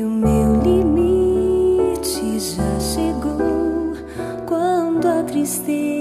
e o meu limite já chegou, quando a tristeza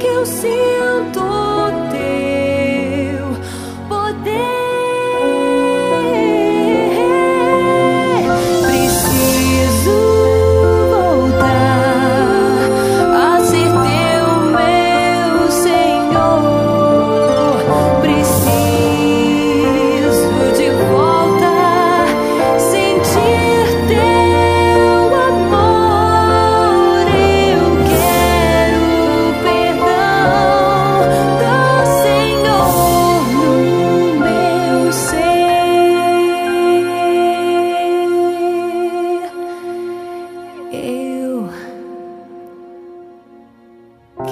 que eu sinto.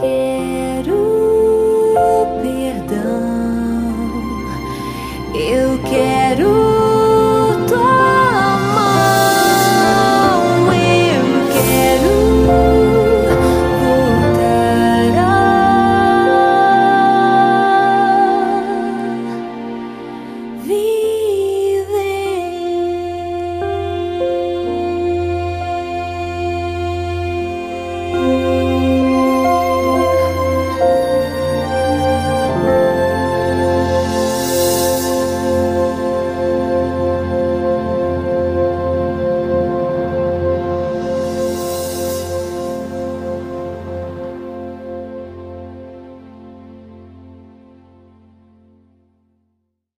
give.